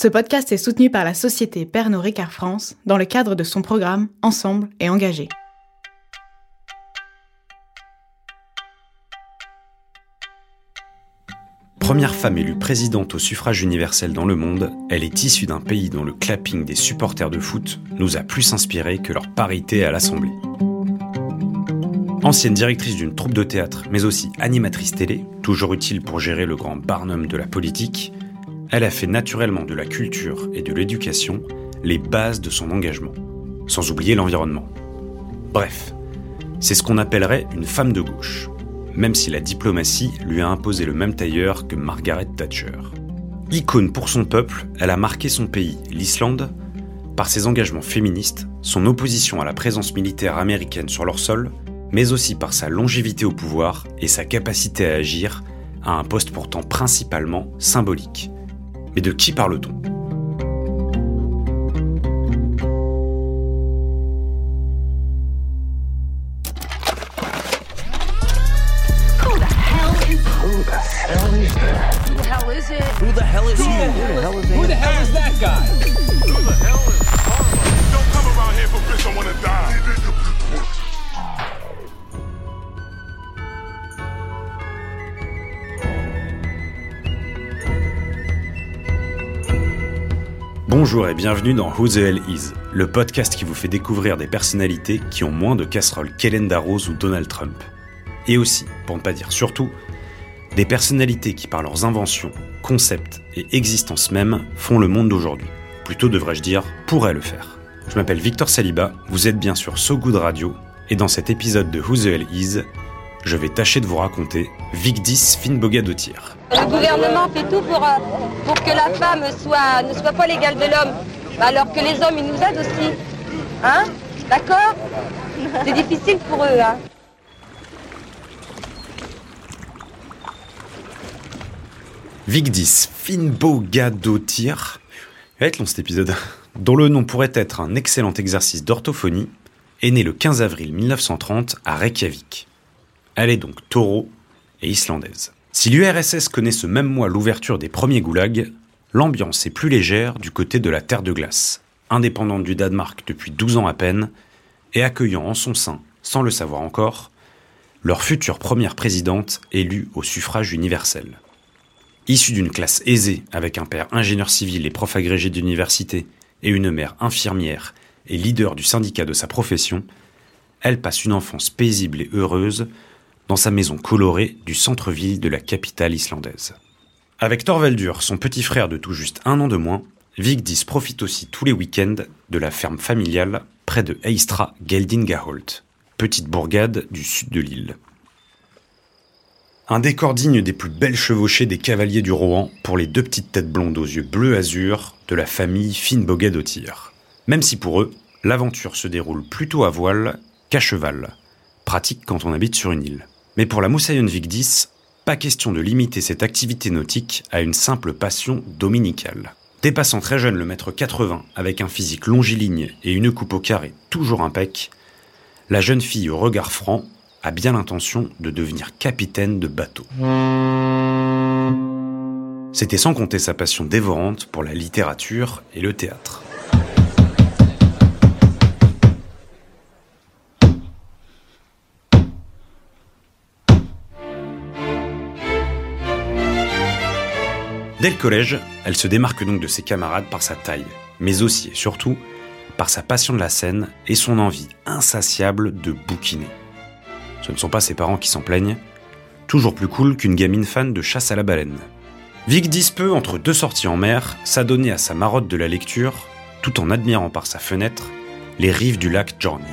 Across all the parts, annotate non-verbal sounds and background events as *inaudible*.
Ce podcast est soutenu par la société Pernod Ricard France dans le cadre de son programme Ensemble et engagé. Première femme élue présidente au suffrage universel dans le monde, elle est issue d'un pays dont le clapping des supporters de foot nous a plus inspiré que leur parité à l'Assemblée. Ancienne directrice d'une troupe de théâtre, mais aussi animatrice télé, toujours utile pour gérer le grand Barnum de la politique, elle a fait naturellement de la culture et de l'éducation les bases de son engagement, sans oublier l'environnement. Bref, c'est ce qu'on appellerait une femme de gauche, même si la diplomatie lui a imposé le même tailleur que Margaret Thatcher. Icône pour son peuple, elle a marqué son pays, l'Islande, par ses engagements féministes, son opposition à la présence militaire américaine sur leur sol, mais aussi par sa longévité au pouvoir et sa capacité à agir à un poste pourtant principalement symbolique, mais de qui parle-t-on? Bonjour et bienvenue dans Who the Hell Is, le podcast qui vous fait découvrir des personnalités qui ont moins de casseroles qu'Hélène Darroze ou Donald Trump. Et aussi, pour ne pas dire surtout, des personnalités qui par leurs inventions, concepts et existence même font le monde d'aujourd'hui. Plutôt devrais-je dire, pourraient le faire. Je m'appelle Victor Saliba, vous êtes bien sur So Good Radio, et dans cet épisode de Who the Hell Is, je vais tâcher de vous raconter Vigdis Finnbogadottir. Le gouvernement fait tout pour, euh, pour que la femme ne soit pas l'égale de l'homme, alors que les hommes, ils nous aident aussi. Hein? D'accord? C'est difficile pour eux, hein Vigdis Finnbogadottir, il va être long cet épisode, *laughs* dont le nom pourrait être un excellent exercice d'orthophonie, est née le 15 avril 1930 à Reykjavik. Elle est donc taureau et islandaise. Si l'URSS connaît ce même mois l'ouverture des premiers goulags, l'ambiance est plus légère du côté de la Terre de glace, indépendante du Danemark depuis 12 ans à peine, et accueillant en son sein, sans le savoir encore, leur future première présidente élue au suffrage universel. Issue d'une classe aisée avec un père ingénieur civil et prof agrégé d'université et une mère infirmière et leader du syndicat de sa profession, elle passe une enfance paisible et heureuse dans sa maison colorée du centre-ville de la capitale islandaise. Avec Thorvaldur, son petit frère de tout juste un an de moins, Vigdis profite aussi tous les week-ends de la ferme familiale près de Eistra Geldingaholt, petite bourgade du sud de l'île. Un décor digne des plus belles chevauchées des cavaliers du Rohan pour les deux petites têtes blondes aux yeux bleu azur de la famille Finnbogadottir. Même si pour eux, l'aventure se déroule plutôt à voile qu'à cheval, pratique quand on habite sur une île. Mais pour la Moussaillon Vigdis, pas question de limiter cette activité nautique à une simple passion dominicale. Dépassant très jeune le mètre 80 avec un physique longiligne et une coupe au carré toujours impec, la jeune fille au regard franc a bien l'intention de devenir capitaine de bateau. C'était sans compter sa passion dévorante pour la littérature et le théâtre. Dès le collège, elle se démarque donc de ses camarades par sa taille, mais aussi et surtout par sa passion de la scène et son envie insatiable de bouquiner. Ce ne sont pas ses parents qui s'en plaignent, toujours plus cool qu'une gamine fan de chasse à la baleine. Vigdis peut, entre deux sorties en mer, s'adonner à sa marotte de la lecture, tout en admirant par sa fenêtre les rives du lac Jornin.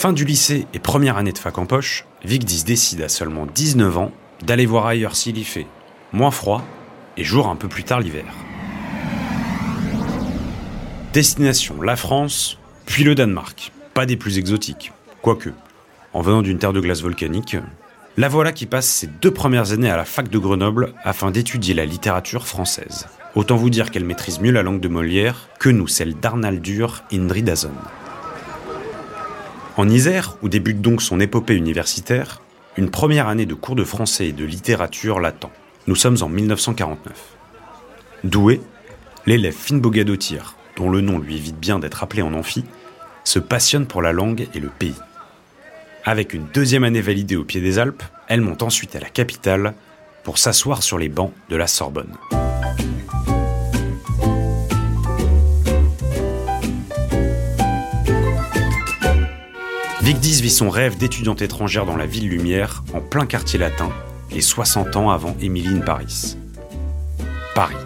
Fin du lycée et première année de fac en poche, Vigdis décide à seulement 19 ans d'aller voir ailleurs s'il y fait moins froid et jour un peu plus tard l'hiver. Destination la France, puis le Danemark. Pas des plus exotiques. Quoique, en venant d'une terre de glace volcanique, la voilà qui passe ses deux premières années à la fac de Grenoble afin d'étudier la littérature française. Autant vous dire qu'elle maîtrise mieux la langue de Molière que nous celle d'Arnaldur Indridason. En Isère, où débute donc son épopée universitaire, une première année de cours de français et de littérature l'attend. Nous sommes en 1949. Doué, l'élève Finbogadotir, dont le nom lui évite bien d'être appelé en amphi, se passionne pour la langue et le pays. Avec une deuxième année validée au pied des Alpes, elle monte ensuite à la capitale pour s'asseoir sur les bancs de la Sorbonne. Vigdis vit son rêve d'étudiante étrangère dans la ville lumière, en plein quartier latin, et 60 ans avant Émilie Paris. Paris,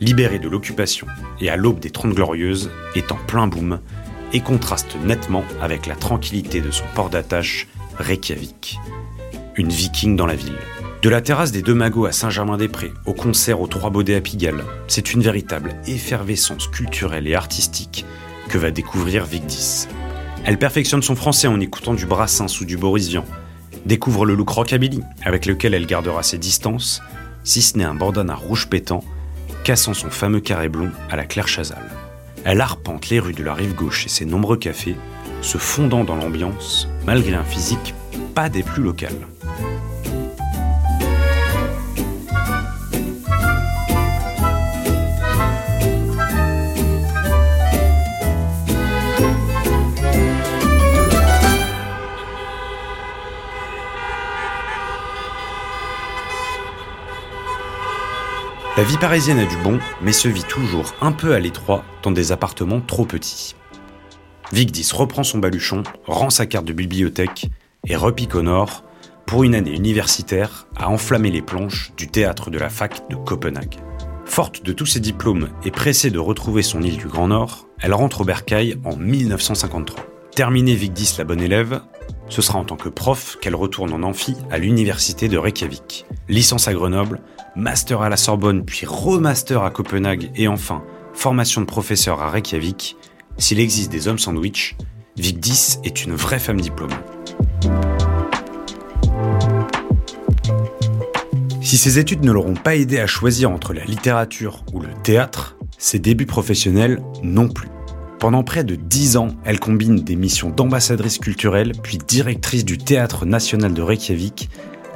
libéré de l'occupation et à l'aube des Trente Glorieuses, est en plein boom et contraste nettement avec la tranquillité de son port d'attache, Reykjavik. Une viking dans la ville. De la terrasse des Deux Magots à Saint-Germain-des-Prés au concert aux Trois Baudets à Pigalle, c'est une véritable effervescence culturelle et artistique que va découvrir Vigdis. Elle perfectionne son français en écoutant du Brassens ou du Boris Vian, découvre le look rockabilly avec lequel elle gardera ses distances, si ce n'est un bandana rouge pétant, cassant son fameux carré blond à la Claire Chazal. Elle arpente les rues de la rive gauche et ses nombreux cafés, se fondant dans l'ambiance, malgré un physique pas des plus locales. La vie parisienne a du bon, mais se vit toujours un peu à l'étroit dans des appartements trop petits. Vigdis reprend son baluchon, rend sa carte de bibliothèque et repique au nord pour une année universitaire à enflammer les planches du théâtre de la fac de Copenhague. Forte de tous ses diplômes et pressée de retrouver son île du Grand Nord, elle rentre au Bercail en 1953. Terminée Vigdis la bonne élève, ce sera en tant que prof qu'elle retourne en amphi à l'université de Reykjavik. Licence à Grenoble, master à la Sorbonne, puis remaster à Copenhague et enfin formation de professeur à Reykjavik, s'il existe des hommes sandwich, Vigdis est une vraie femme diplômée. Si ses études ne l'auront pas aidé à choisir entre la littérature ou le théâtre, ses débuts professionnels non plus. Pendant près de dix ans, elle combine des missions d'ambassadrice culturelle puis directrice du Théâtre national de Reykjavik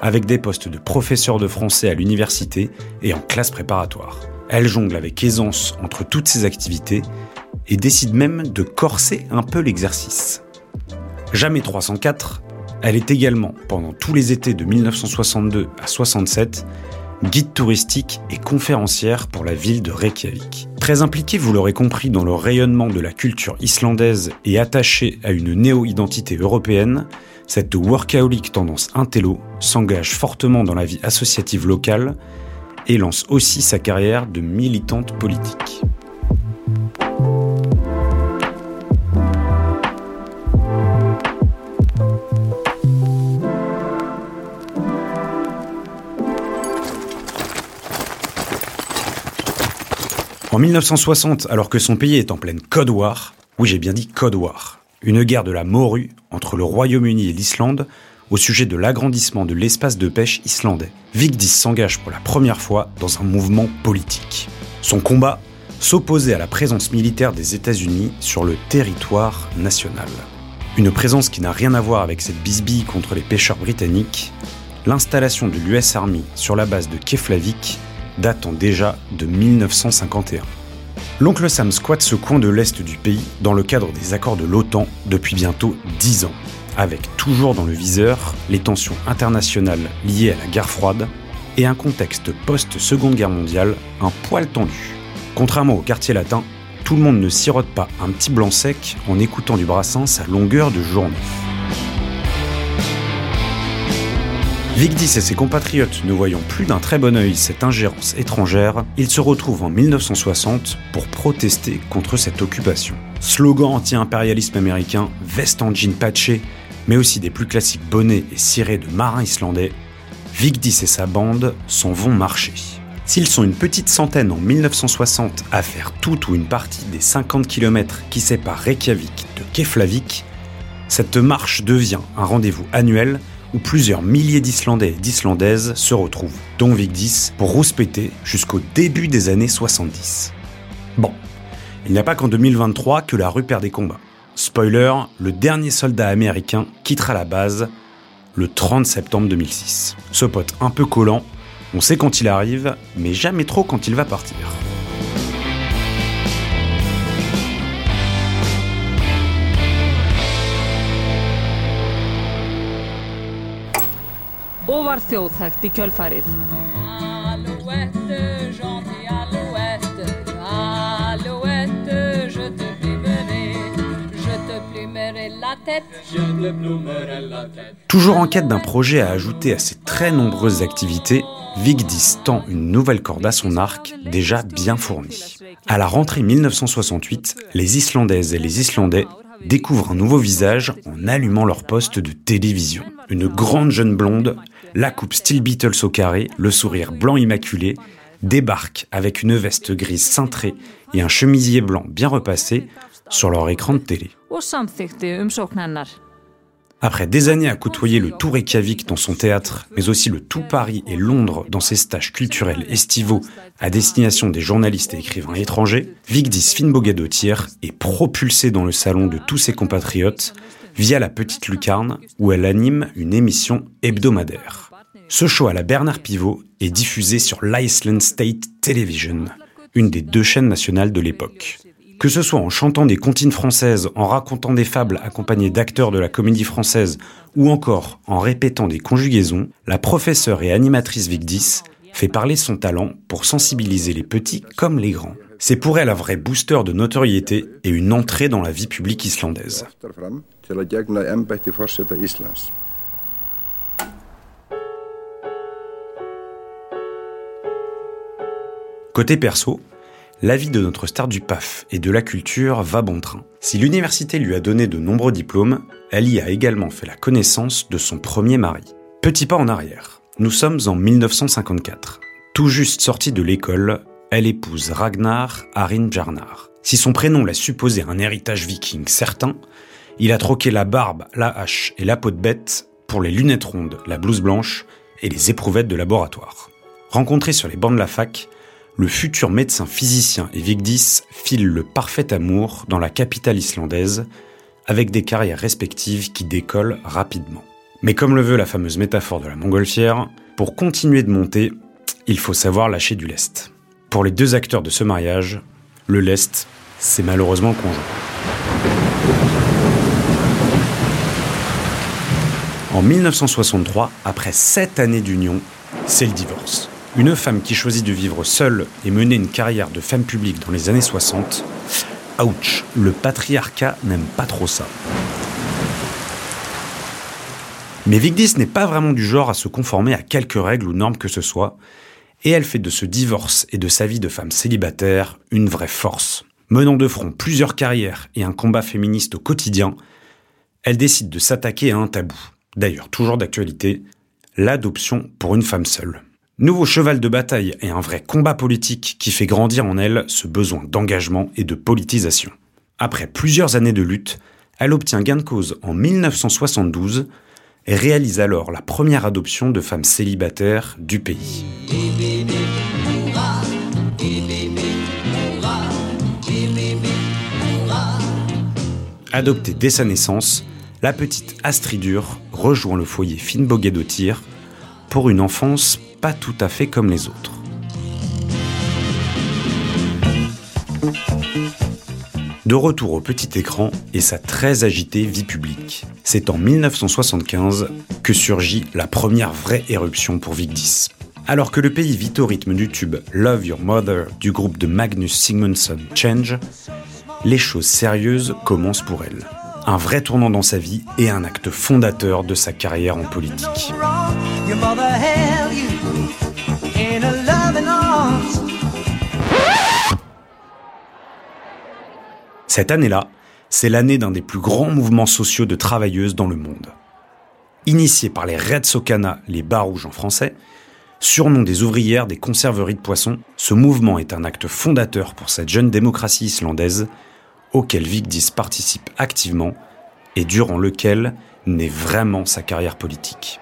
avec des postes de professeur de français à l'université et en classe préparatoire. Elle jongle avec aisance entre toutes ces activités et décide même de corser un peu l'exercice. Jamais 304, elle est également, pendant tous les étés de 1962 à 67, guide touristique et conférencière pour la ville de Reykjavik. Très impliquée, vous l'aurez compris, dans le rayonnement de la culture islandaise et attachée à une néo-identité européenne, cette workaholic tendance intello s'engage fortement dans la vie associative locale et lance aussi sa carrière de militante politique. En 1960, alors que son pays est en pleine Code War, oui j'ai bien dit Code War, une guerre de la morue entre le Royaume-Uni et l'Islande au sujet de l'agrandissement de l'espace de pêche islandais. Vigdis s'engage pour la première fois dans un mouvement politique. Son combat s'opposait à la présence militaire des États-Unis sur le territoire national. Une présence qui n'a rien à voir avec cette bisbille contre les pêcheurs britanniques, l'installation de l'US Army sur la base de Keflavik datant déjà de 1951. L'oncle Sam squatte ce coin de l'est du pays dans le cadre des accords de l'OTAN depuis bientôt 10 ans, avec toujours dans le viseur les tensions internationales liées à la guerre froide et un contexte post-seconde guerre mondiale un poil tendu. Contrairement au quartier latin, tout le monde ne sirote pas un petit blanc sec en écoutant du brassens à longueur de journée. Vigdis et ses compatriotes ne voyant plus d'un très bon œil cette ingérence étrangère, ils se retrouvent en 1960 pour protester contre cette occupation. Slogan anti-impérialisme américain, veste en jean patché, mais aussi des plus classiques bonnets et cirés de marins islandais, Vigdis et sa bande s'en vont marcher. S'ils sont une petite centaine en 1960 à faire toute ou une partie des 50 km qui séparent Reykjavik de Keflavik, cette marche devient un rendez-vous annuel où plusieurs milliers d'Islandais et d'Islandaises se retrouvent, dont Vigdis, pour rouspéter jusqu'au début des années 70. Bon, il n'y a pas qu'en 2023 que la rue perd des combats. Spoiler, le dernier soldat américain quittera la base le 30 septembre 2006. Ce pote un peu collant, on sait quand il arrive, mais jamais trop quand il va partir. Toujours en quête d'un projet à ajouter à ses très nombreuses activités, Vigdis tend une nouvelle corde à son arc déjà bien fournie. À la rentrée 1968, les Islandaises et les Islandais découvrent un nouveau visage en allumant leur poste de télévision. Une grande jeune blonde, la coupe style Beatles au carré, le sourire blanc immaculé, débarque avec une veste grise cintrée et un chemisier blanc bien repassé sur leur écran de télé. Après des années à côtoyer le tout Reykjavik dans son théâtre, mais aussi le tout Paris et Londres dans ses stages culturels estivaux à destination des journalistes et écrivains étrangers, Vigdis Finnbogadottir est propulsée dans le salon de tous ses compatriotes via la Petite Lucarne où elle anime une émission hebdomadaire. Ce show à la Bernard Pivot est diffusé sur l'Iceland State Television, une des deux chaînes nationales de l'époque. Que ce soit en chantant des comptines françaises, en racontant des fables accompagnées d'acteurs de la comédie française, ou encore en répétant des conjugaisons, la professeure et animatrice Vigdis fait parler son talent pour sensibiliser les petits comme les grands. C'est pour elle un vrai booster de notoriété et une entrée dans la vie publique islandaise. Côté perso, la vie de notre star du PAF et de la culture va bon train. Si l'université lui a donné de nombreux diplômes, elle y a également fait la connaissance de son premier mari. Petit pas en arrière. Nous sommes en 1954. Tout juste sortie de l'école, elle épouse Ragnar Arin Jarnar. Si son prénom laisse supposer un héritage viking certain, il a troqué la barbe, la hache et la peau de bête pour les lunettes rondes, la blouse blanche et les éprouvettes de laboratoire. Rencontré sur les bancs de la fac, le futur médecin physicien et Vigdis filent le parfait amour dans la capitale islandaise, avec des carrières respectives qui décollent rapidement. Mais comme le veut la fameuse métaphore de la montgolfière, pour continuer de monter, il faut savoir lâcher du lest. Pour les deux acteurs de ce mariage, le lest, c'est malheureusement conjoint. En 1963, après sept années d'union, c'est le divorce. Une femme qui choisit de vivre seule et mener une carrière de femme publique dans les années 60, ouch, le patriarcat n'aime pas trop ça. Mais Vigdis n'est pas vraiment du genre à se conformer à quelques règles ou normes que ce soit, et elle fait de ce divorce et de sa vie de femme célibataire une vraie force. Menant de front plusieurs carrières et un combat féministe au quotidien, elle décide de s'attaquer à un tabou, d'ailleurs toujours d'actualité, l'adoption pour une femme seule. Nouveau cheval de bataille et un vrai combat politique qui fait grandir en elle ce besoin d'engagement et de politisation. Après plusieurs années de lutte, elle obtient gain de cause en 1972 réalise alors la première adoption de femmes célibataires du pays. Adoptée dès sa naissance, la petite Astridur rejoint le foyer Finnbogadottir pour une enfance pas tout à fait comme les autres. De retour au petit écran et sa très agitée vie publique. C'est en 1975 que surgit la première vraie éruption pour Vigdis. Alors que le pays vit au rythme du tube Love Your Mother du groupe de Magnus Sigmundsson Change, les choses sérieuses commencent pour elle. Un vrai tournant dans sa vie et un acte fondateur de sa carrière en politique. Cette année-là, c'est l'année d'un des plus grands mouvements sociaux de travailleuses dans le monde. Initié par les Red Socana, les bas rouges en français, surnom des ouvrières des conserveries de poissons, ce mouvement est un acte fondateur pour cette jeune démocratie islandaise auquel Vigdis participe activement et durant lequel naît vraiment sa carrière politique.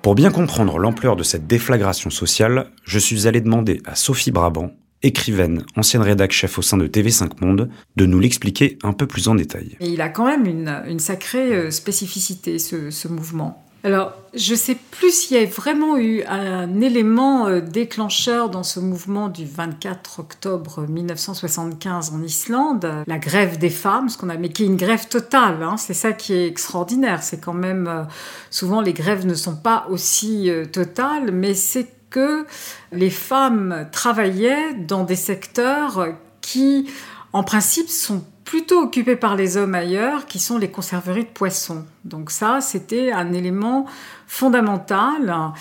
Pour bien comprendre l'ampleur de cette déflagration sociale, je suis allé demander à Sophie Brabant, écrivaine, ancienne rédac chef au sein de TV5 Monde, de nous l'expliquer un peu plus en détail. Il a quand même une, sacrée euh, spécificité, ce, mouvement. Alors, je sais plus s'il y a vraiment eu un élément euh, déclencheur dans ce mouvement du 24 octobre 1975 en Islande, la grève des femmes, ce qu'on a, mais qui est une grève totale. Hein, c'est ça qui est extraordinaire. C'est quand même euh, souvent les grèves ne sont pas aussi totales, mais c'est que les femmes travaillaient dans des secteurs qui, en principe, sont plutôt occupés par les hommes ailleurs, qui sont les conserveries de poissons. Donc ça, c'était un élément fondamental.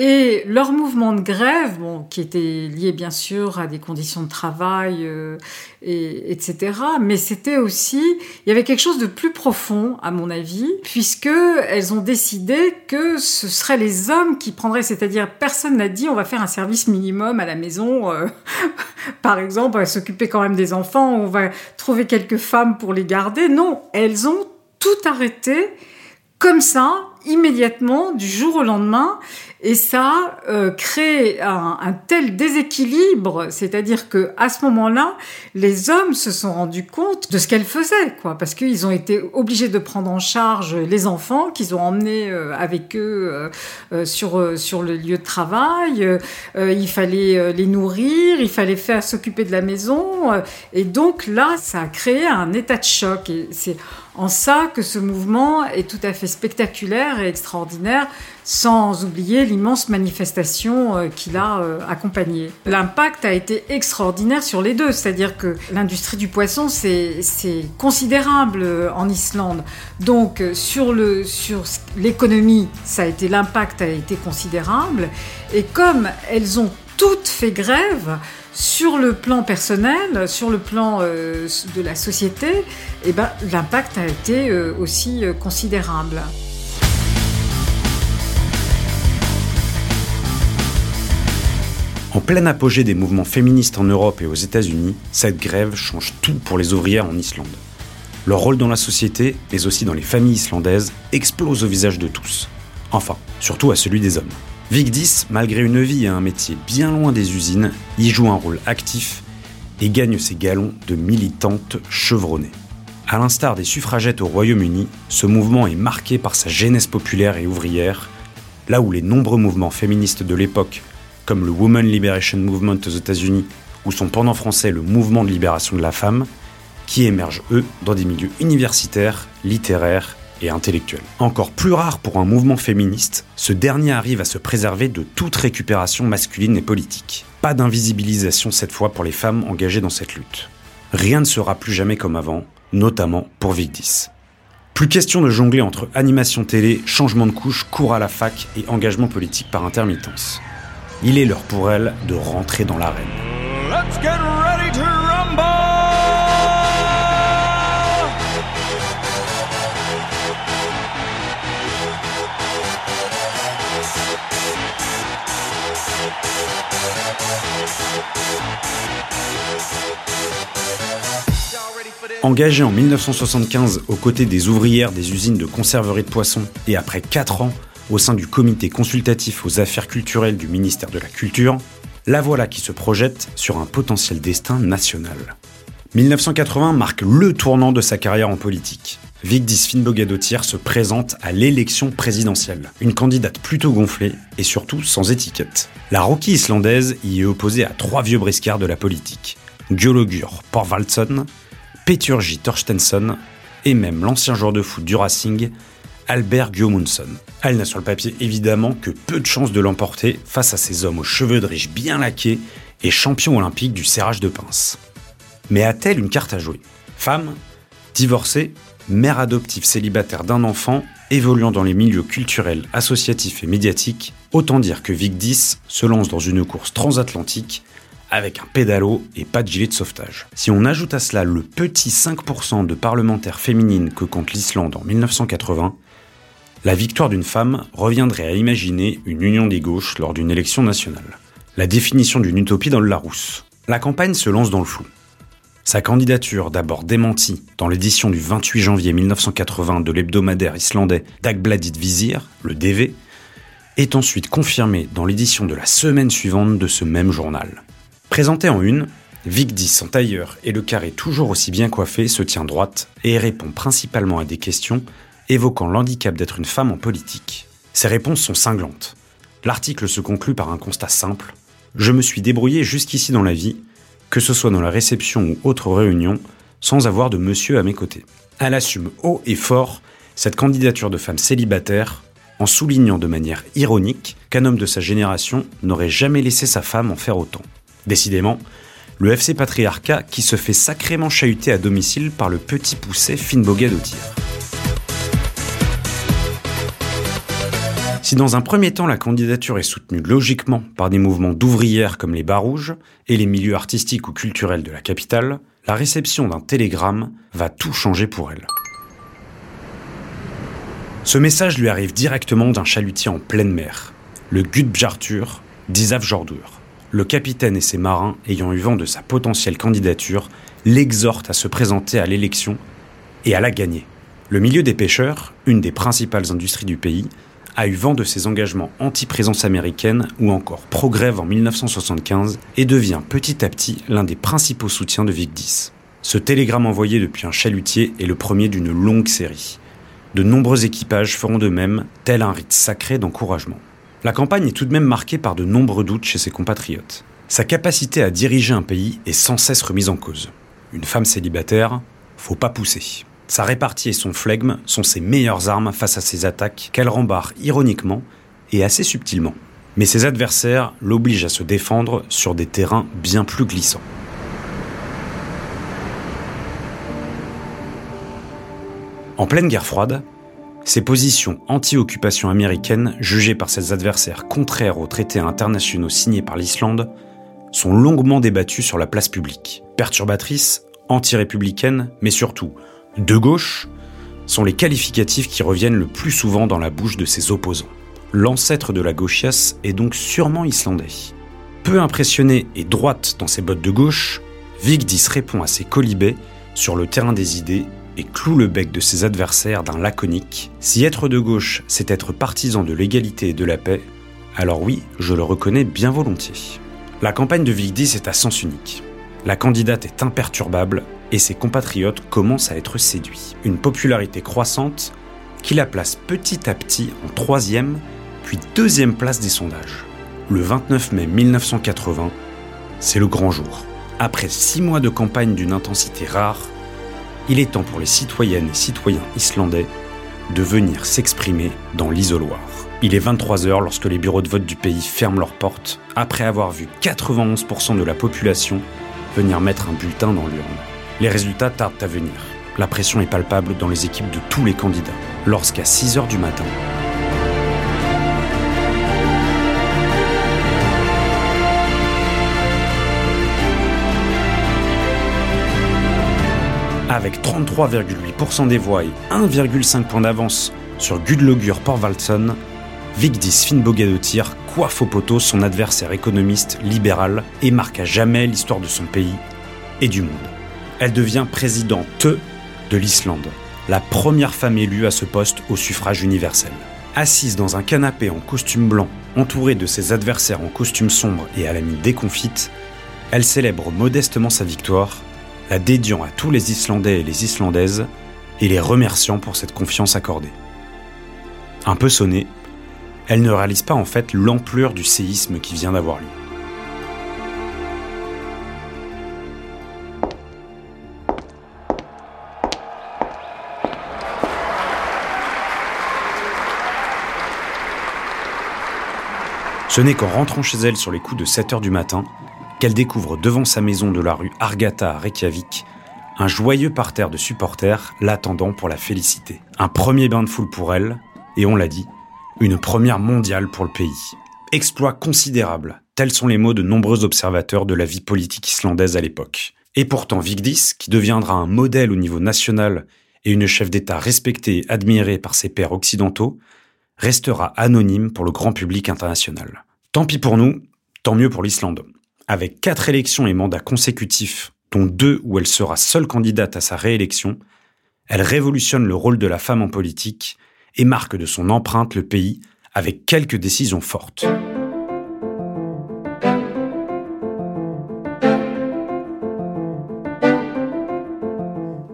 Et leur mouvement de grève, bon, qui était lié bien sûr à des conditions de travail, euh, et, etc. Mais c'était aussi, il y avait quelque chose de plus profond, à mon avis, puisque elles ont décidé que ce seraient les hommes qui prendraient, c'est-à-dire personne n'a dit on va faire un service minimum à la maison, euh, *laughs* par exemple, on va s'occuper quand même des enfants, on va trouver quelques femmes pour les garder. Non, elles ont tout arrêté comme ça, immédiatement, du jour au lendemain, et ça euh, crée un, tel déséquilibre, c'est-à-dire que à ce moment-là, les hommes se sont rendus compte de ce qu'elles faisaient, quoi, parce qu'ils ont été obligés de prendre en charge les enfants qu'ils ont emmenés euh, avec eux euh, sur sur le lieu de travail. Il fallait les nourrir, il fallait faire s'occuper de la maison, et donc là, ça a créé un état de choc. Et c'est en ça que ce mouvement est tout à fait spectaculaire et extraordinaire, sans oublier l'immense manifestation euh, qu'il a euh, accompagnée. L'impact a été extraordinaire sur les deux, c'est-à-dire que l'industrie du poisson, c'est considérable euh, en Islande. Donc sur l'économie, ça l'impact a été considérable et comme elles ont toutes fait grève, sur le plan personnel, sur le plan euh, de la société, eh ben, l'impact a été euh, aussi euh, considérable. En plein apogée des mouvements féministes en Europe et aux États-Unis, cette grève change tout pour les ouvrières en Islande. Leur rôle dans la société, mais aussi dans les familles islandaises, explose au visage de tous. Enfin, surtout à celui des hommes. Vigdis, malgré une vie et un métier bien loin des usines, y joue un rôle actif et gagne ses galons de militante chevronnée. À l'instar des suffragettes au Royaume-Uni, ce mouvement est marqué par sa jeunesse populaire et ouvrière, là où les nombreux mouvements féministes de l'époque, comme le Women Liberation Movement aux États-Unis ou son pendant français le Mouvement de libération de la femme, qui émergent eux dans des milieux universitaires, littéraires et intellectuels. Encore plus rare pour un mouvement féministe, ce dernier arrive à se préserver de toute récupération masculine et politique. Pas d'invisibilisation cette fois pour les femmes engagées dans cette lutte. Rien ne sera plus jamais comme avant, notamment pour Vigdis. Plus question de jongler entre animation télé, changement de couche, cours à la fac et engagement politique par intermittence. Il est l'heure pour elle de rentrer dans l'arène. Engagée en 1975 aux côtés des ouvrières des usines de conserverie de poissons et après 4 ans au sein du comité consultatif aux affaires culturelles du ministère de la Culture, la voilà qui se projette sur un potentiel destin national. 1980 marque le tournant de sa carrière en politique. Vigdis Finnbogadottir se présente à l'élection présidentielle. Une candidate plutôt gonflée et surtout sans étiquette. La Rocky islandaise y est opposée à trois vieux briscards de la politique. Gjologur Porvaldsson, Peturji Torstensson et même l'ancien joueur de foot du Racing, Albert Gudmundsson. Elle n'a sur le papier évidemment que peu de chances de l'emporter face à ces hommes aux cheveux de riche bien laqués et champions olympiques du serrage de pince. Mais a-t-elle une carte à jouer? Femme, divorcée, mère adoptive célibataire d'un enfant, évoluant dans les milieux culturels, associatifs et médiatiques, autant dire que Vigdis se lance dans une course transatlantique avec un pédalo et pas de gilet de sauvetage. Si on ajoute à cela le petit 5% de parlementaires féminines que compte l'Islande en 1980, la victoire d'une femme reviendrait à imaginer une union des gauches lors d'une élection nationale. La définition d'une utopie dans le Larousse. La campagne se lance dans le flou. Sa candidature, d'abord démentie dans l'édition du 28 janvier 1980 de l'hebdomadaire islandais Dagbladet Vizir, le DV, est ensuite confirmée dans l'édition de la semaine suivante de ce même journal. Présenté en une, Vigdis en tailleur et le carré toujours aussi bien coiffé se tient droite et répond principalement à des questions évoquant l'handicap d'être une femme en politique. Ses réponses sont cinglantes. L'article se conclut par un constat simple. Je me suis débrouillé jusqu'ici dans la vie, que ce soit dans la réception ou autre réunion, sans avoir de monsieur à mes côtés. Elle assume haut et fort cette candidature de femme célibataire en soulignant de manière ironique qu'un homme de sa génération n'aurait jamais laissé sa femme en faire autant. Décidément, le FC Patriarcat qui se fait sacrément chahuter à domicile par le petit poussé Finnboga tir. Si dans un premier temps la candidature est soutenue logiquement par des mouvements d'ouvrières comme les Bas Rouges et les milieux artistiques ou culturels de la capitale, la réception d'un télégramme va tout changer pour elle. Ce message lui arrive directement d'un chalutier en pleine mer, le Gudbjartur d'Isaf Jordur. Le capitaine et ses marins, ayant eu vent de sa potentielle candidature, l'exhortent à se présenter à l'élection et à la gagner. Le milieu des pêcheurs, une des principales industries du pays, a eu vent de ses engagements anti-présence américaine ou encore pro-grève en 1975 et devient petit à petit l'un des principaux soutiens de Vigdis. Ce télégramme envoyé depuis un chalutier est le premier d'une longue série. De nombreux équipages feront de même, tel un rite sacré d'encouragement. La campagne est tout de même marquée par de nombreux doutes chez ses compatriotes. Sa capacité à diriger un pays est sans cesse remise en cause. Une femme célibataire, faut pas pousser. Sa répartie et son flegme sont ses meilleures armes face à ses attaques qu'elle rembarre ironiquement et assez subtilement. Mais ses adversaires l'obligent à se défendre sur des terrains bien plus glissants. En pleine guerre froide, ses positions anti-occupation américaine, jugées par ses adversaires contraires aux traités internationaux signés par l'Islande, sont longuement débattues sur la place publique. Perturbatrices, anti-républicaines, mais surtout de gauche sont les qualificatifs qui reviennent le plus souvent dans la bouche de ses opposants. L'ancêtre de la gauchiasse est donc sûrement islandais. Peu impressionné et droite dans ses bottes de gauche, Vigdis répond à ses colibets sur le terrain des idées et cloue le bec de ses adversaires d'un laconique. Si être de gauche, c'est être partisan de l'égalité et de la paix, alors oui, je le reconnais bien volontiers. La campagne de Vigdis est à sens unique. La candidate est imperturbable et ses compatriotes commencent à être séduits. Une popularité croissante qui la place petit à petit en troisième, puis deuxième place des sondages. Le 29 mai 1980, c'est le grand jour. Après six mois de campagne d'une intensité rare, il est temps pour les citoyennes et citoyens islandais de venir s'exprimer dans l'isoloir. Il est 23h lorsque les bureaux de vote du pays ferment leurs portes, après avoir vu 91% de la population venir mettre un bulletin dans l'urne. Les résultats tardent à venir. La pression est palpable dans les équipes de tous les candidats. Lorsqu'à 6 heures du matin, avec 33,8% des voix et 1,5 point d'avance sur Gudlogur Porvaldsson, Vigdis Finnbogadottir coiffe au poteau son adversaire économiste libéral et marque à jamais l'histoire de son pays et du monde. Elle devient présidente de l'Islande, la première femme élue à ce poste au suffrage universel. Assise dans un canapé en costume blanc, entourée de ses adversaires en costume sombre et à la mine déconfite, elle célèbre modestement sa victoire, la dédiant à tous les Islandais et les Islandaises et les remerciant pour cette confiance accordée. Un peu sonnée, elle ne réalise pas en fait l'ampleur du séisme qui vient d'avoir lieu. Ce n'est qu'en rentrant chez elle sur les coups de 7 heures du matin qu'elle découvre devant sa maison de la rue Argata à Reykjavik un joyeux parterre de supporters l'attendant pour la féliciter. Un premier bain de foule pour elle, et on l'a dit, une première mondiale pour le pays. Exploit considérable, tels sont les mots de nombreux observateurs de la vie politique islandaise à l'époque. Et pourtant Vigdis, qui deviendra un modèle au niveau national et une chef d'État respectée et admirée par ses pairs occidentaux, restera anonyme pour le grand public international. Tant pis pour nous, tant mieux pour l'Islande. Avec quatre élections et mandats consécutifs, dont deux où elle sera seule candidate à sa réélection, elle révolutionne le rôle de la femme en politique et marque de son empreinte le pays avec quelques décisions fortes.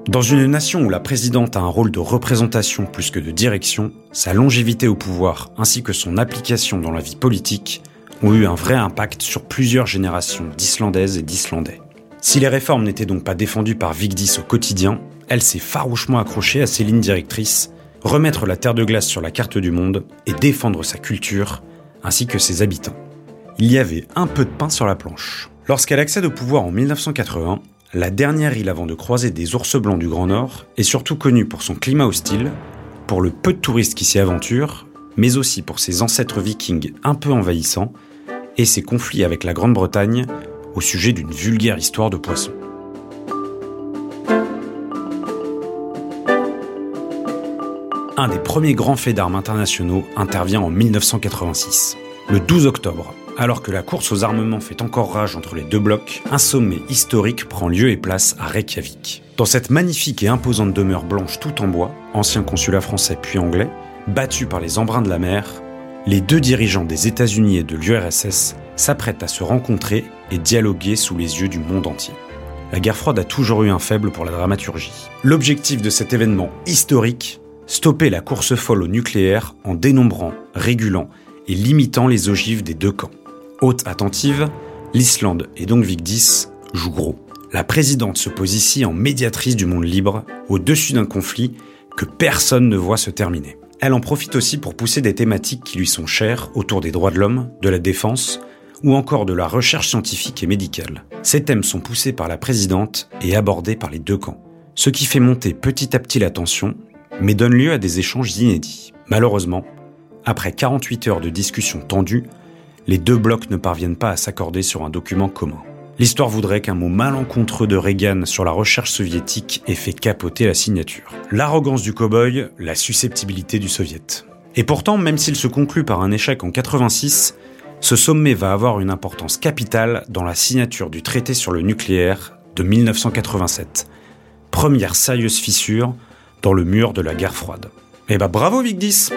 Dans une nation où la présidente a un rôle de représentation plus que de direction, sa longévité au pouvoir ainsi que son application dans la vie politique ont eu un vrai impact sur plusieurs générations d'Islandaises et d'Islandais. Si les réformes n'étaient donc pas défendues par Vigdis au quotidien, elle s'est farouchement accrochée à ses lignes directrices, remettre la terre de glace sur la carte du monde et défendre sa culture ainsi que ses habitants. Il y avait un peu de pain sur la planche. Lorsqu'elle accède au pouvoir en 1980, la dernière île avant de croiser des ours blancs du Grand Nord est surtout connue pour son climat hostile, pour le peu de touristes qui s'y aventurent, mais aussi pour ses ancêtres vikings un peu envahissants et ses conflits avec la Grande-Bretagne au sujet d'une vulgaire histoire de poissons. Un des premiers grands faits d'armes internationaux intervient en 1986. Le 12 octobre, alors que la course aux armements fait encore rage entre les deux blocs, un sommet historique prend lieu et place à Reykjavik. Dans cette magnifique et imposante demeure blanche tout en bois, ancien consulat français puis anglais, battu par les embruns de la mer, les deux dirigeants des États-Unis et de l'URSS s'apprêtent à se rencontrer et dialoguer sous les yeux du monde entier. La guerre froide a toujours eu un faible pour la dramaturgie. L'objectif de cet événement historique stopper la course folle au nucléaire en dénombrant, régulant et limitant les ogives des deux camps. Haute attentive, l'Islande et donc Vigdis jouent gros. La présidente se pose ici en médiatrice du monde libre, au-dessus d'un conflit que personne ne voit se terminer. Elle en profite aussi pour pousser des thématiques qui lui sont chères autour des droits de l'homme, de la défense ou encore de la recherche scientifique et médicale. Ces thèmes sont poussés par la présidente et abordés par les deux camps, ce qui fait monter petit à petit la tension mais donne lieu à des échanges inédits. Malheureusement, après 48 heures de discussions tendues, les deux blocs ne parviennent pas à s'accorder sur un document commun. L'histoire voudrait qu'un mot malencontreux de Reagan sur la recherche soviétique ait fait capoter la signature. L'arrogance du cow-boy, la susceptibilité du soviet. Et pourtant, même s'il se conclut par un échec en 86, ce sommet va avoir une importance capitale dans la signature du traité sur le nucléaire de 1987. Première sérieuse fissure dans le mur de la guerre froide. Eh bah bravo Vigdis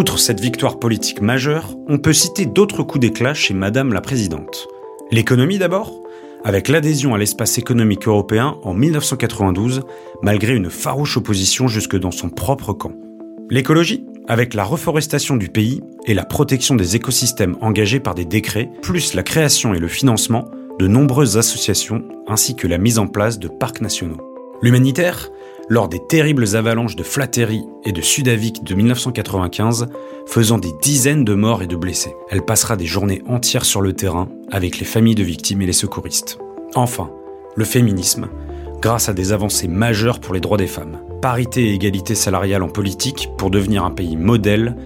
Outre cette victoire politique majeure, on peut citer d'autres coups d'éclat chez Madame la Présidente. L'économie d'abord, avec l'adhésion à l'espace économique européen en 1992, malgré une farouche opposition jusque dans son propre camp. L'écologie, avec la reforestation du pays et la protection des écosystèmes engagés par des décrets, plus la création et le financement de nombreuses associations ainsi que la mise en place de parcs nationaux. L'humanitaire, lors des terribles avalanches de Flattery et de Sudavik de 1995, faisant des dizaines de morts et de blessés. Elle passera des journées entières sur le terrain avec les familles de victimes et les secouristes. Enfin, le féminisme, grâce à des avancées majeures pour les droits des femmes. Parité et égalité salariale en politique pour devenir un pays modèle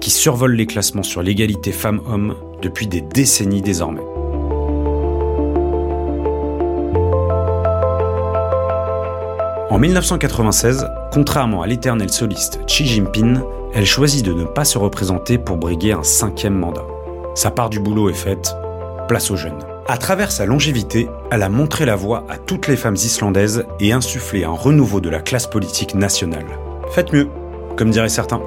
qui survole les classements sur l'égalité femmes-hommes depuis des décennies désormais. En 1996, contrairement à l'éternel soliste Xi Jinping, elle choisit de ne pas se représenter pour briguer un cinquième mandat. Sa part du boulot est faite, place aux jeunes. À travers sa longévité, elle a montré la voie à toutes les femmes islandaises et insufflé un renouveau de la classe politique nationale. Faites mieux, comme diraient certains.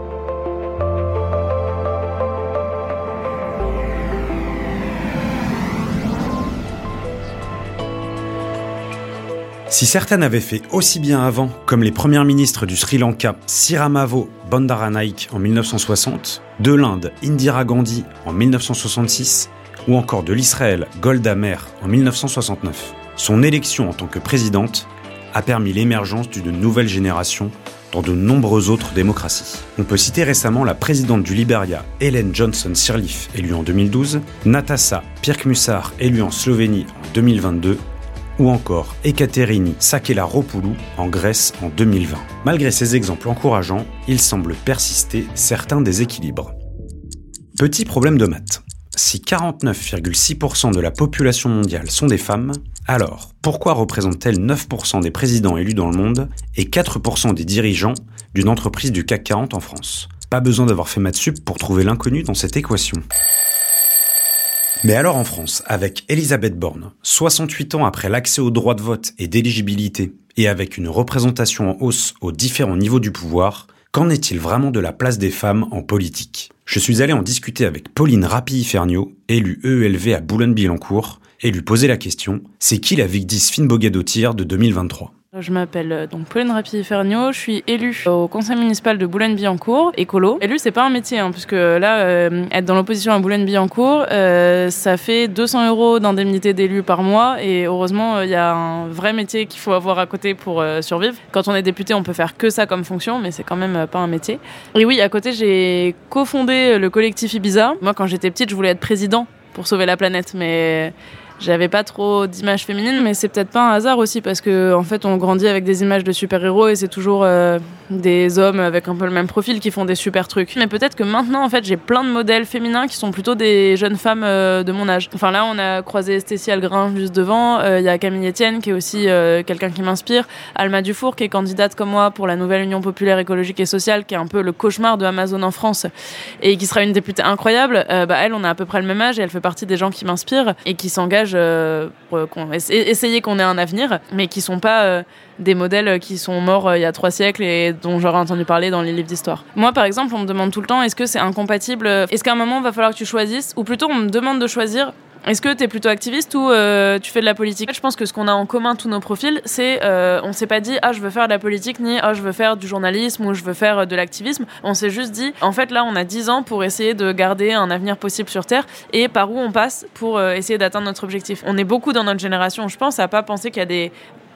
Si certaines avaient fait aussi bien avant, comme les premières ministres du Sri Lanka Siramavo Bandaranaike en 1960, de l'Inde Indira Gandhi en 1966, ou encore de l'Israël Golda Meir en 1969, son élection en tant que présidente a permis l'émergence d'une nouvelle génération dans de nombreuses autres démocraties. On peut citer récemment la présidente du Liberia, Helen Johnson Sirleaf, élue en 2012, Natasa Pirkmusar, élue en Slovénie en 2022, ou encore Ekaterini Sakela-Ropoulou en Grèce en 2020. Malgré ces exemples encourageants, il semble persister certains déséquilibres. Petit problème de maths. Si 49,6% de la population mondiale sont des femmes, alors pourquoi représentent-elles 9% des présidents élus dans le monde et 4% des dirigeants d'une entreprise du CAC 40 en France? Pas besoin d'avoir fait maths sup pour trouver l'inconnu dans cette équation. Mais alors en France, avec Elisabeth Borne, 68 ans après l'accès au droit de vote et d'éligibilité, et avec une représentation en hausse aux différents niveaux du pouvoir, qu'en est-il vraiment de la place des femmes en politique? Je suis allé en discuter avec Pauline Rapi-Ferniaud, élue EELV à Boulogne-Billancourt, et lui poser la question c'est qui la Vigdis Finbogadotir de 2023 je m'appelle euh, donc Pauline Rapi-Ferniaud, je suis élue au conseil municipal de Boulogne-Billancourt, écolo. Élu, c'est pas un métier, hein, puisque là, euh, être dans l'opposition à Boulogne-Billancourt, euh, ça fait 200 euros d'indemnité d'élu par mois, et heureusement, il y a un vrai métier qu'il faut avoir à côté pour survivre. Quand on est député, on peut faire que ça comme fonction, mais c'est quand même pas un métier. Et oui, à côté, j'ai cofondé le collectif Ibiza. Moi, quand j'étais petite, je voulais être président pour sauver la planète, mais j'avais pas trop d'images féminines, mais c'est peut-être pas un hasard aussi parce que en fait on grandit avec des images de super-héros et c'est toujours euh, des hommes avec un peu le même profil qui font des super trucs. Mais peut-être que maintenant en fait j'ai plein de modèles féminins qui sont plutôt des jeunes femmes euh, de mon âge. Enfin là on a croisé Stécie Algrin juste devant, euh, il y a Camille Etienne qui est aussi quelqu'un qui m'inspire, Alma Dufour qui est candidate comme moi pour la nouvelle Union populaire écologique et sociale qui est un peu le cauchemar de Amazon en France et qui sera une députée incroyable. bah elle on a à peu près le même âge et elle fait partie des gens qui m'inspirent et qui s'engagent euh, essayer qu'on ait un avenir, mais qui sont pas euh, des modèles qui sont morts euh, il y a trois siècles et dont j'aurais entendu parler dans les livres d'histoire. Moi, par exemple, on me demande tout le temps est-ce que c'est incompatible Est-ce qu'à un moment, il va falloir que tu choisisses Ou plutôt, on me demande de choisir est-ce que tu es plutôt activiste ou euh, tu fais de la politique? Je pense que ce qu'on a en commun, tous nos profils, c'est euh, on s'est pas dit ah je veux faire de la politique ni ah je veux faire du journalisme ou je veux faire de l'activisme. On s'est juste dit en fait là on a 10 ans pour essayer de garder un avenir possible sur Terre et par où on passe pour euh, essayer d'atteindre notre objectif. On est beaucoup dans notre génération, je pense, à pas penser qu'il y a des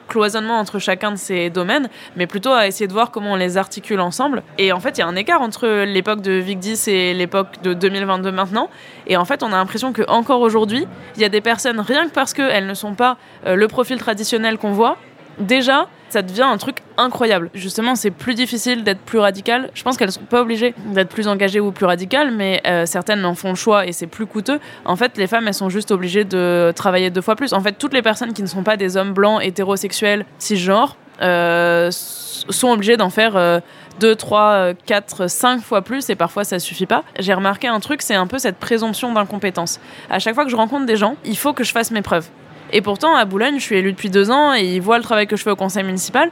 cloisonnement entre chacun de ces domaines, mais plutôt à essayer de voir comment on les articule ensemble. Et en fait, il y a un écart entre l'époque de Vigdis et l'époque de 2022 maintenant. Et en fait, on a l'impression que encore aujourd'hui, il y a des personnes, rien que parce qu'elles ne sont pas euh, le profil traditionnel qu'on voit, déjà, ça devient un truc incroyable. Justement, c'est plus difficile d'être plus radical. Je pense qu'elles sont pas obligées d'être plus engagées ou plus radicales, mais euh, certaines en font le choix et c'est plus coûteux. En fait, les femmes, elles sont juste obligées de travailler deux fois plus. En fait, toutes les personnes qui ne sont pas des hommes blancs, hétérosexuels, cisgenres, euh, sont obligées d'en faire euh, deux, trois, quatre, cinq fois plus et parfois ça suffit pas. J'ai remarqué un truc, c'est un peu cette présomption d'incompétence. À chaque fois que je rencontre des gens, il faut que je fasse mes preuves. Et pourtant, à Boulogne, je suis élue depuis deux ans et ils voient le travail que je fais au conseil municipal.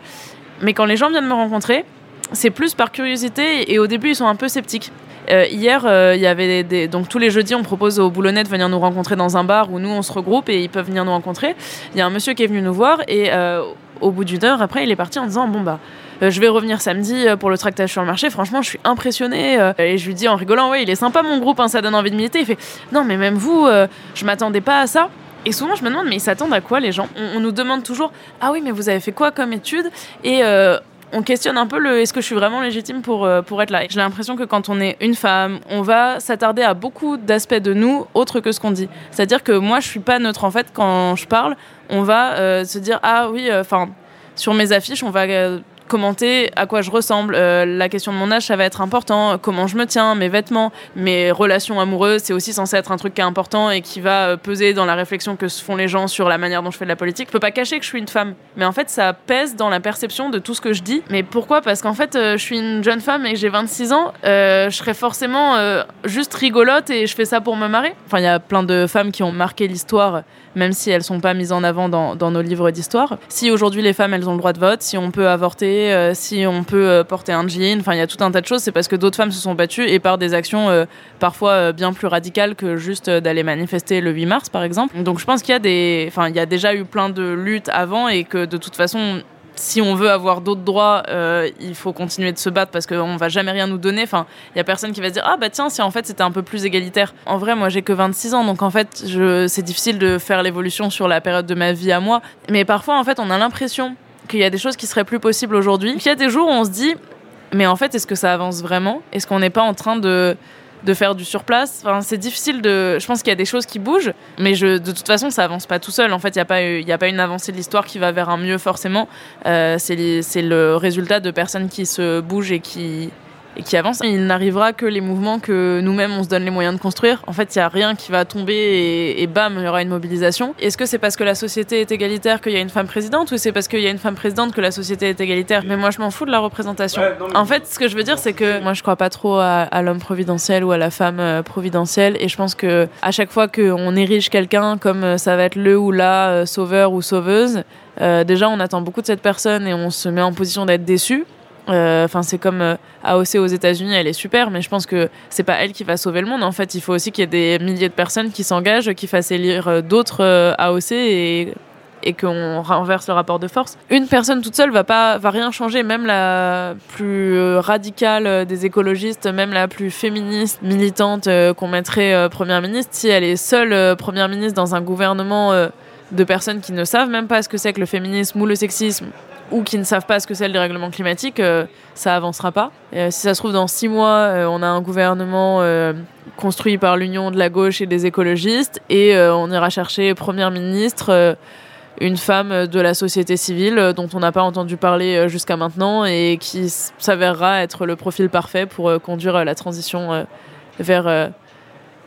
Mais quand les gens viennent me rencontrer, c'est plus par curiosité et au début, ils sont un peu sceptiques. Euh, hier, euh, il y avait des, donc tous les jeudis, on propose aux Boulonnais de venir nous rencontrer dans un bar où nous on se regroupe et ils peuvent venir nous rencontrer. Il y a un monsieur qui est venu nous voir et euh, au bout d'une heure, après, il est parti en disant bon bah je vais revenir samedi pour le tractage sur le marché. Franchement, je suis impressionné. et je lui dis en rigolant, ouais, il est sympa mon groupe, hein, ça donne envie de militer. Il fait, non, mais même vous, je m'attendais pas à ça. Et souvent, je me demande, mais ils s'attendent à quoi les gens on, nous demande toujours, ah oui, mais vous avez fait quoi comme étude? Et euh, on questionne un peu le est-ce que je suis vraiment légitime pour, euh, pour être là? J'ai l'impression que quand on est une femme, on va s'attarder à beaucoup d'aspects de nous autres que ce qu'on dit. C'est-à-dire que moi, je suis pas neutre en fait quand je parle. On va euh, se dire, ah oui, enfin, sur mes affiches, on va commenter à quoi je ressemble. Euh, la question de mon âge, ça va être important. Comment je me tiens, mes vêtements, mes relations amoureuses, c'est aussi censé être un truc qui est important et qui va euh, peser dans la réflexion que se font les gens sur la manière dont je fais de la politique. Je peux pas cacher que je suis une femme, mais en fait, ça pèse dans la perception de tout ce que je dis. Mais pourquoi? Parce qu'en fait, euh, je suis une jeune femme et j'ai 26 ans, je serais forcément juste rigolote et je fais ça pour me marrer. Enfin, il y a plein de femmes qui ont marqué l'histoire, même si elles sont pas mises en avant dans, dans nos livres d'histoire. Si aujourd'hui les femmes, elles ont le droit de vote, si on peut avorter, euh, si on peut euh, porter un jean. Enfin, il y a tout un tas de choses. C'est parce que d'autres femmes se sont battues et par des actions euh, parfois bien plus radicales que juste d'aller manifester le 8 mars, par exemple. Donc, je pense qu'il y a des, enfin, il y a déjà eu plein de luttes avant et que de toute façon, si on veut avoir d'autres droits, il faut continuer de se battre parce qu'on va jamais rien nous donner. Enfin, il y a personne qui va se dire ah bah tiens si en fait c'était un peu plus égalitaire. En vrai, moi j'ai que 26 ans, donc en fait c'est difficile de faire l'évolution sur la période de ma vie à moi. Mais parfois en fait on a l'impression qu'il y a des choses qui seraient plus possibles aujourd'hui. Il y a des jours où on se dit, mais en fait, est-ce que ça avance vraiment? Est-ce qu'on n'est pas en train de, de faire du surplace? Enfin, C'est difficile de. Je pense qu'il y a des choses qui bougent, mais de toute façon, ça avance pas tout seul. En fait, il n'y a, pas, a pas une avancée de l'histoire qui va vers un mieux forcément. Euh, c'est le résultat de personnes qui se bougent et qui, et qui avance. Il n'arrivera que les mouvements que nous-mêmes on se donne les moyens de construire. En fait, il n'y a rien qui va tomber et, et bam, il y aura une mobilisation. Est-ce que c'est parce que la société est égalitaire qu'il y a une femme présidente ou c'est parce qu'il y a une femme présidente que la société est égalitaire? Mais moi, je m'en fous de la représentation. En fait, ce que je veux dire, c'est que moi, je crois pas trop à, l'homme providentiel ou à la femme euh, providentielle et je pense que à chaque fois qu'on érige quelqu'un comme euh, ça va être le ou la euh, sauveur ou sauveuse, déjà on attend beaucoup de cette personne et on se met en position d'être déçu Euh, Enfin, c'est comme euh, AOC aux États-Unis, elle est super, mais je pense que c'est pas elle qui va sauver le monde. En fait, il faut aussi qu'il y ait des milliers de personnes qui s'engagent, qui fassent élire euh, d'autres AOC et et qu'on renverse le rapport de force. Une personne toute seule va pas va rien changer, même la plus radicale des écologistes, même la plus féministe, militante qu'on mettrait première ministre, si elle est seule première ministre dans un gouvernement de personnes qui ne savent même pas ce que c'est que le féminisme ou le sexisme ou qui ne savent pas ce que c'est le dérèglement climatique, euh, ça avancera pas. Euh, si ça se trouve, dans six mois, euh, on a un gouvernement euh, construit par l'union de la gauche et des écologistes, et euh, on ira chercher première ministre une femme de la société civile dont on n'a pas entendu parler jusqu'à maintenant et qui s'avérera être le profil parfait pour conduire la transition vers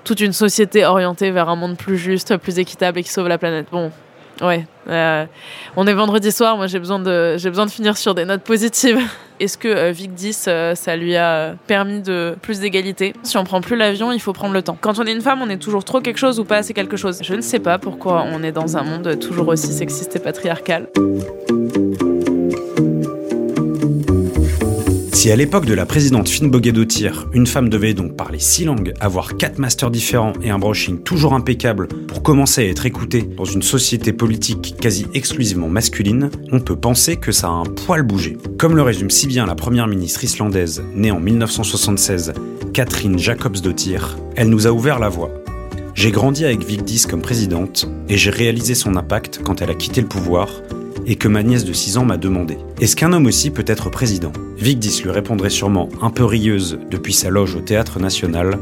toute une société orientée vers un monde plus juste, plus équitable et qui sauve la planète. Bon, ouais. euh, on est vendredi soir, moi j'ai besoin de besoin de finir sur des notes positives. *laughs* Est-ce que euh, Vic 10, euh, ça lui a permis de plus d'égalité? Si on prend plus l'avion, il faut prendre le temps. Quand on est une femme, on est toujours trop quelque chose ou pas assez quelque chose. Je ne sais pas pourquoi on est dans un monde toujours aussi sexiste et patriarcal. Si à l'époque de la présidente Finn Boguet-Dottir, une femme devait donc parler six langues, avoir quatre masters différents et un brushing toujours impeccable pour commencer à être écoutée dans une société politique quasi exclusivement masculine, on peut penser que ça a un poil bougé. Comme le résume si bien la première ministre islandaise, née en 1976, Catherine Jacobsdottir, elle nous a ouvert la voie. J'ai grandi avec Vigdis comme présidente et j'ai réalisé son impact quand elle a quitté le pouvoir et que ma nièce de 6 ans m'a demandé Est-ce qu'un homme aussi peut être président? Vigdis lui répondrait sûrement un peu rieuse depuis sa loge au théâtre national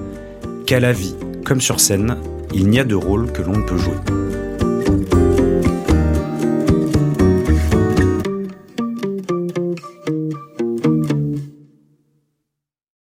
qu'à la vie, comme sur scène, il n'y a de rôle que l'on ne peut jouer.